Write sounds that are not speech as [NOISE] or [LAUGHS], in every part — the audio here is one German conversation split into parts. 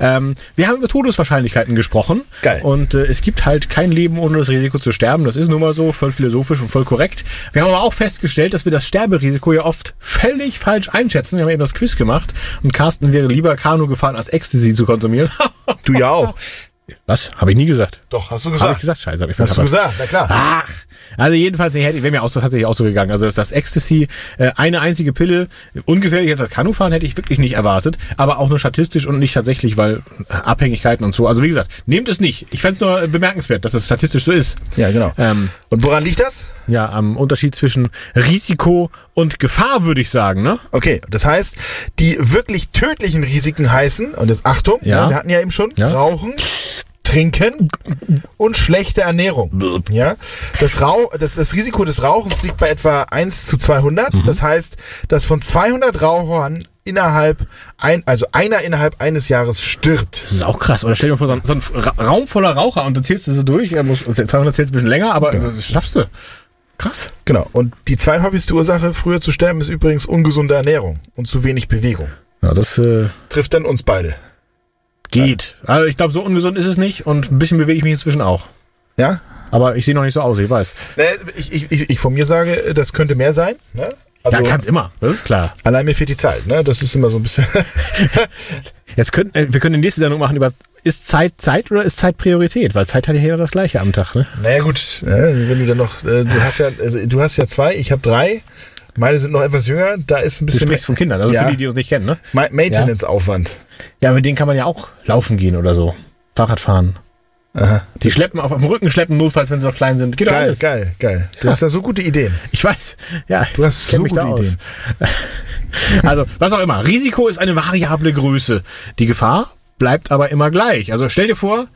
Ähm, wir haben über Todeswahrscheinlichkeiten gesprochen. Geil. Und äh, es gibt halt kein Leben ohne das Risiko zu sterben. Das ist nun mal so, voll philosophisch und voll korrekt. Wir haben aber auch festgestellt, dass wir das Sterberisiko ja oft völlig falsch einschätzen. Wir haben eben das Quiz gemacht und Carsten wäre lieber Kanu gefahren, als Ecstasy zu konsumieren. Du ja auch. [LAUGHS] Was? Habe ich nie gesagt. Doch, hast du Habe gesagt. ich gesagt? Scheiße, habe ich Hast du gesagt, na klar. Ach, also jedenfalls ich wäre mir auch so, tatsächlich auch so gegangen. Also das Ecstasy, äh, eine einzige Pille, ungefährlich als das Kanufahren hätte ich wirklich nicht erwartet, aber auch nur statistisch und nicht tatsächlich, weil äh, Abhängigkeiten und so. Also wie gesagt, nehmt es nicht. Ich fände es nur äh, bemerkenswert, dass es statistisch so ist. Ja, genau. Ähm, Und woran liegt das? ja, am Unterschied zwischen Risiko und Gefahr würde ich sagen, ne? Okay, das heißt, die wirklich tödlichen Risiken heißen, und jetzt Achtung, Ja. ne, wir hatten ja eben schon, Ja. Rauchen, Trinken und schlechte Ernährung. Ja, das, Rauch, das, das Risiko des Rauchens liegt bei etwa 1 zu 200. Mhm. Das heißt, dass von 200 Rauchern innerhalb, ein, also einer innerhalb eines Jahres stirbt. Das ist auch krass. Oder stell dir mal vor, so ein, so ein Ra Raum voller Raucher und du zählst du so durch. Er muss, 200 zählst ein bisschen länger, aber das schaffst du. Krass. Genau. Und die zweithäufigste Ursache, früher zu sterben, ist übrigens ungesunde Ernährung und zu wenig Bewegung. Ja, das äh, Trifft dann uns beide. Geht. Also ich glaube, so ungesund ist es nicht und ein bisschen bewege ich mich inzwischen auch. Ja? Aber ich sehe noch nicht so aus, ich weiß. Ne, ich, ich, ich, ich von mir sage, das könnte mehr sein. Ne? Also, ja, kann's immer, das ist klar. allein mir fehlt die Zeit. Ne? Das ist immer so ein bisschen. [LAUGHS] Jetzt könnten, äh, wir können die nächste Sendung machen über, ist Zeit Zeit oder ist Zeit Priorität? Weil Zeit hat ja jeder das gleiche am Tag, ne? naja, gut. Ne? Wenn du dann noch. Äh, du, hast ja, also, du hast ja zwei, ich habe drei. Meine sind noch etwas jünger. Da ist ein Du bisschen sprichst von Kindern, also Ja. für die, die uns nicht kennen, ne? Ma Maintenance-Aufwand. Ja, mit denen kann man ja auch laufen gehen oder so. Fahrrad fahren. Aha. Die schleppen auf dem Rücken, schleppen notfalls, wenn sie noch klein sind. Geht Geil, alles. geil, geil. Du hast ja so gute Ideen. Ich weiß. Ja, Du hast so mich gute. Ideen. [LAUGHS] Also, was auch immer. Risiko ist eine variable Größe. Die Gefahr bleibt aber immer gleich. Also stell dir vor,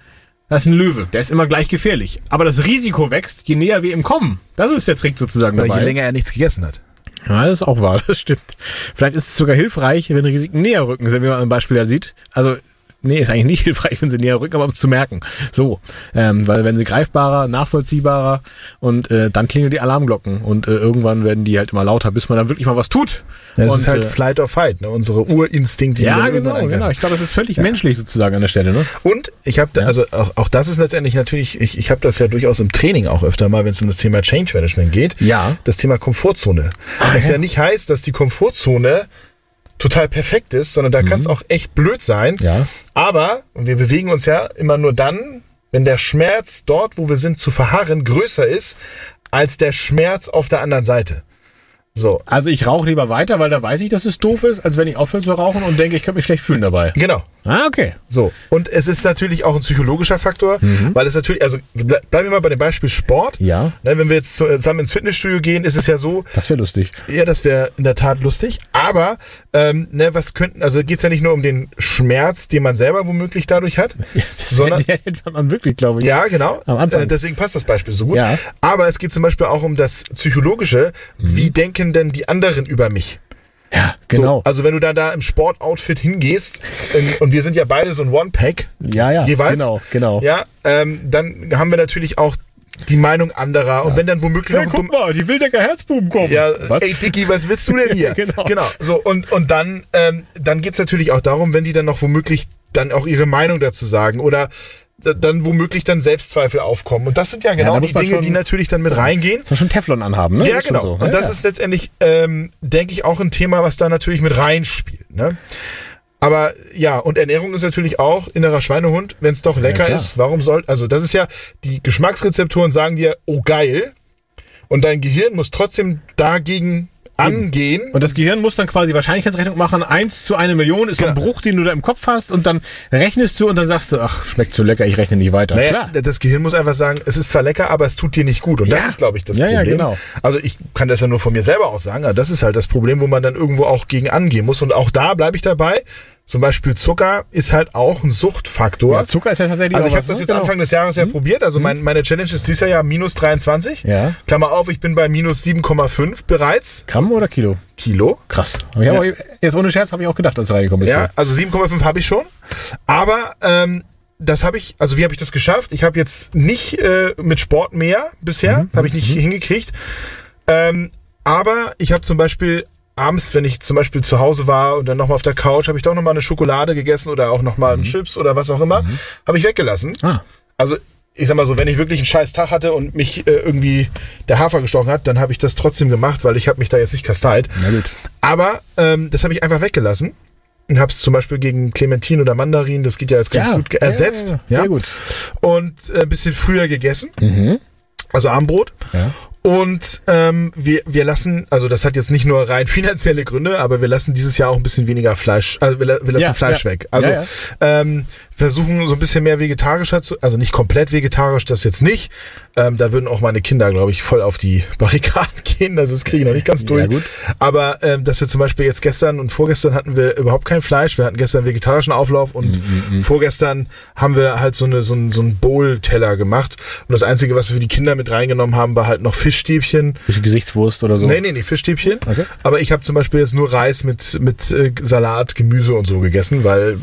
das ist ein Löwe. Der ist immer gleich gefährlich. Aber das Risiko wächst, je näher wir ihm kommen. Das ist der Trick sozusagen je dabei. länger er nichts gegessen hat. Ja, das ist auch wahr, [LAUGHS] das stimmt. Vielleicht ist es sogar hilfreich, wenn Risiken näher rücken, wie man am Beispiel ja sieht. Also, nee, ist eigentlich nicht hilfreich, wenn sie näher rücken, aber um es zu merken. So, ähm, weil wenn sie greifbarer, nachvollziehbarer und äh, dann klingeln die Alarmglocken und äh, irgendwann werden die halt immer lauter, bis man dann wirklich mal was tut. Das und, ist halt äh, Flight or Fight, ne? unsere Urinstinkte. ja, genau, genau. Ich glaube, das ist völlig menschlich sozusagen an der Stelle, ne? Und ich habe, Ja. also auch, auch das ist letztendlich natürlich, ich, ich habe das ja durchaus im Training auch öfter mal, wenn es um das Thema Change Management geht. Ja. Das Thema Komfortzone. Ah, Was ja. ja. nicht heißt, dass die Komfortzone total perfekt ist, sondern da kann es auch echt blöd sein. Mhm. Ja. Aber wir bewegen uns ja immer nur dann, wenn der Schmerz dort, wo wir sind, zu verharren, größer ist als der Schmerz auf der anderen Seite. So. Also ich rauche lieber weiter, weil da weiß ich, dass es doof ist, als wenn ich aufhöre zu rauchen und denke, ich könnte mich schlecht fühlen dabei. Genau. Ah, okay. So, und es ist natürlich auch ein psychologischer Faktor, weil es natürlich, also ble- bleiben wir mal bei dem Beispiel Sport. Mhm. Ja. Ne, wenn wir jetzt zu- zusammen ins Fitnessstudio gehen, ist es ja so, Das wäre lustig. ja, das wäre in der Tat lustig, aber ähm, ne, was könnten, also geht's ja nicht nur um den Schmerz, den man selber womöglich dadurch hat, [LAUGHS] sondern ja, hätte man wirklich, glaube ich. ja, genau. Am Anfang. Äh, deswegen passt das Beispiel so gut. Ja. Aber es geht zum Beispiel auch um das Psychologische. Wie Mhm. denken denn die anderen über mich? Ja, genau. So, also wenn du dann da im Sportoutfit hingehst in, und wir sind ja beide so ein One-Pack, ja, ja, jeweils. genau, genau. Ja, ähm, dann haben wir natürlich auch die Meinung anderer. Und wenn dann womöglich Hey, noch guck mal, die Wildecker Herzbuben kommen. ja, Was? ey Dicky, was willst du denn [LAUGHS] hier? Genau. Genau. So, und, und dann, ähm, dann geht's natürlich auch darum, wenn die dann noch womöglich dann auch ihre Meinung dazu sagen oder dann womöglich dann Selbstzweifel aufkommen. Und das sind ja genau da die Dinge, schon- die natürlich dann mit reingehen. Muss man schon Teflon anhaben, ne? Ja, genau. So. Und ja, das ja. ist letztendlich, ähm, denke ich, auch ein Thema, was da natürlich mit reinspielt. Ne? Aber ja, und Ernährung ist natürlich auch innerer Schweinehund, wenn es doch lecker ist. Warum soll, also das ist ja, die Geschmacksrezeptoren sagen dir, oh geil. Und dein Gehirn muss trotzdem dagegen angehen. Und das Gehirn muss dann quasi Wahrscheinlichkeitsrechnung machen. Eins zu eine Million ist so ein Genau. Bruch, den du da im Kopf hast. Und dann rechnest du und dann sagst du, ach, schmeckt zu lecker, ich rechne nicht weiter. Naja, Klar. das Gehirn muss einfach sagen, es ist zwar lecker, aber es tut dir nicht gut. Und Ja. das ist, glaube ich, das Ja, ja, Problem. genau. Also ich kann das ja nur von mir selber aus sagen, aber das ist halt das Problem, wo man dann irgendwo auch gegen angehen muss. Und auch da bleibe ich dabei. Zum Beispiel Zucker ist halt auch ein Suchtfaktor. Ja, Zucker ist ja tatsächlich also ich auch habe das ne? jetzt Genau. Anfang des Jahres ja probiert. Also mein, meine Challenge ist dieses Jahr ja minus 23. Ja. Klammer auf, ich bin bei minus 7,5 bereits. Gramm oder Kilo? Kilo. Krass. Ich aber, jetzt ohne Scherz habe ich auch gedacht, als du reingekommen bist. Ja, also 7,5 habe ich schon. Aber ähm, das habe ich, also wie habe ich das geschafft? Ich habe jetzt nicht äh, mit Sport mehr bisher, habe ich nicht hingekriegt. Ähm, aber ich habe zum Beispiel abends, wenn ich zum Beispiel zu Hause war und dann nochmal auf der Couch, habe ich doch nochmal eine Schokolade gegessen oder auch nochmal einen Chips oder was auch immer, habe ich weggelassen. Ah. Also ich sag mal so, wenn ich wirklich einen scheiß Tag hatte und mich äh, irgendwie der Hafer gestochen hat, dann habe ich das trotzdem gemacht, weil ich habe mich da jetzt nicht kasteit. Na gut. Aber ähm, das habe ich einfach weggelassen und habe es zum Beispiel gegen Clementin oder Mandarin, das geht ja jetzt ganz gut, ge- ersetzt. Ja, ja, sehr gut. Und äh, ein bisschen früher gegessen, Mhm. also Armbrot. Ja. Und ähm, wir, wir lassen, also das hat jetzt nicht nur rein [LAUGHS] finanzielle Gründe, aber wir lassen dieses Jahr auch ein bisschen weniger Fleisch, also wir, wir lassen Ja, Fleisch ja. weg. Also Ja. Ähm, versuchen so ein bisschen mehr vegetarischer zu, also nicht komplett vegetarisch, das jetzt nicht. Ähm, da würden auch meine Kinder, glaube ich, voll auf die [LAUGHS] Barrikaden gehen. Also das kriege ich noch nicht ganz durch. Ja, gut. Aber ähm, dass wir zum Beispiel jetzt gestern und vorgestern hatten wir überhaupt kein Fleisch. Wir hatten gestern vegetarischen Auflauf und Mhm, vorgestern haben wir halt so, eine, so, ein, so einen Bowl-Teller gemacht. Und das Einzige, was wir für die Kinder mit reingenommen haben, war halt noch Fischstäbchen. Gesichtswurst oder so. Nee, nee, nee, Fischstäbchen. Okay. Aber ich habe zum Beispiel jetzt nur Reis mit, mit äh, Salat, Gemüse und so gegessen, weil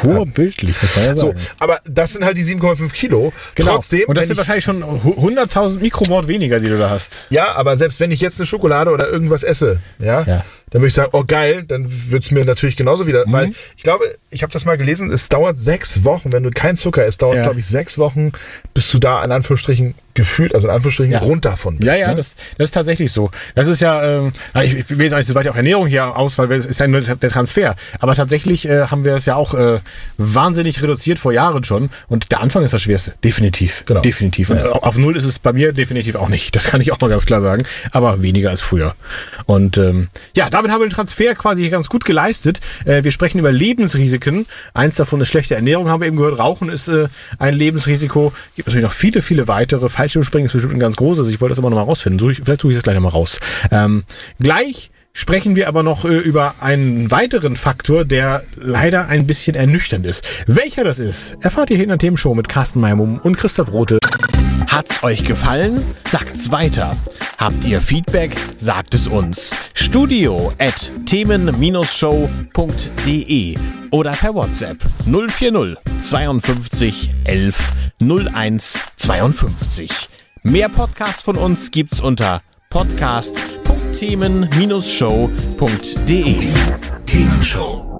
Vorbildlich, muss man ja so, sagen. aber das sind halt die 7,5 Kilo. Genau. Trotzdem, Und das sind ich, wahrscheinlich schon hu- 100.000 Mikromord weniger, die du da hast. ja, aber selbst wenn ich jetzt eine Schokolade oder irgendwas esse, ja, Ja. dann würde ich sagen, oh geil, dann wird's mir natürlich genauso wieder, Mhm. weil ich glaube, ich habe das mal gelesen, es dauert sechs Wochen, wenn du kein Zucker isst, dauert es Ja. glaube ich sechs Wochen, bis du da in Anführungsstrichen gefühlt, also in Anführungsstrichen Ja. rund davon bist. Ja, ja, ne? das, das ist tatsächlich so. Das ist ja, ähm, ich, ich will jetzt auch nicht so weit auf Ernährung hier aus, weil es ist ja nur der Transfer. Aber tatsächlich äh, haben wir es ja auch äh, wahnsinnig reduziert vor Jahren schon. Und der Anfang ist das Schwerste. Definitiv. Genau. Definitiv. Und auf Null ist es bei mir definitiv auch nicht. Das kann ich auch mal ganz klar sagen. Aber weniger als früher. Und ähm, ja, damit haben wir den Transfer quasi ganz gut geleistet. Äh, wir sprechen über Lebensrisiken. Eins davon ist schlechte Ernährung, haben wir eben gehört. Rauchen ist äh, ein Lebensrisiko. Gibt natürlich noch viele, viele weitere. Fallschirmspringen ist bestimmt ein ganz großes. Ich wollte das immer noch mal rausfinden. Such ich, vielleicht suche ich das gleich noch mal raus. Ähm, gleich sprechen wir aber noch äh, über einen weiteren Faktor, der leider ein bisschen ernüchternd ist. Welcher das ist, erfahrt ihr hier in der Themenshow mit Carsten Meimum und Christoph Rote. Hat's euch gefallen? Sagt's weiter. Habt ihr Feedback? Sagt es uns. Studio at themen-show.de oder per WhatsApp 040 52 11 01 52. Mehr Podcasts von uns gibt's unter podcast.themen-show.de. Themenshow.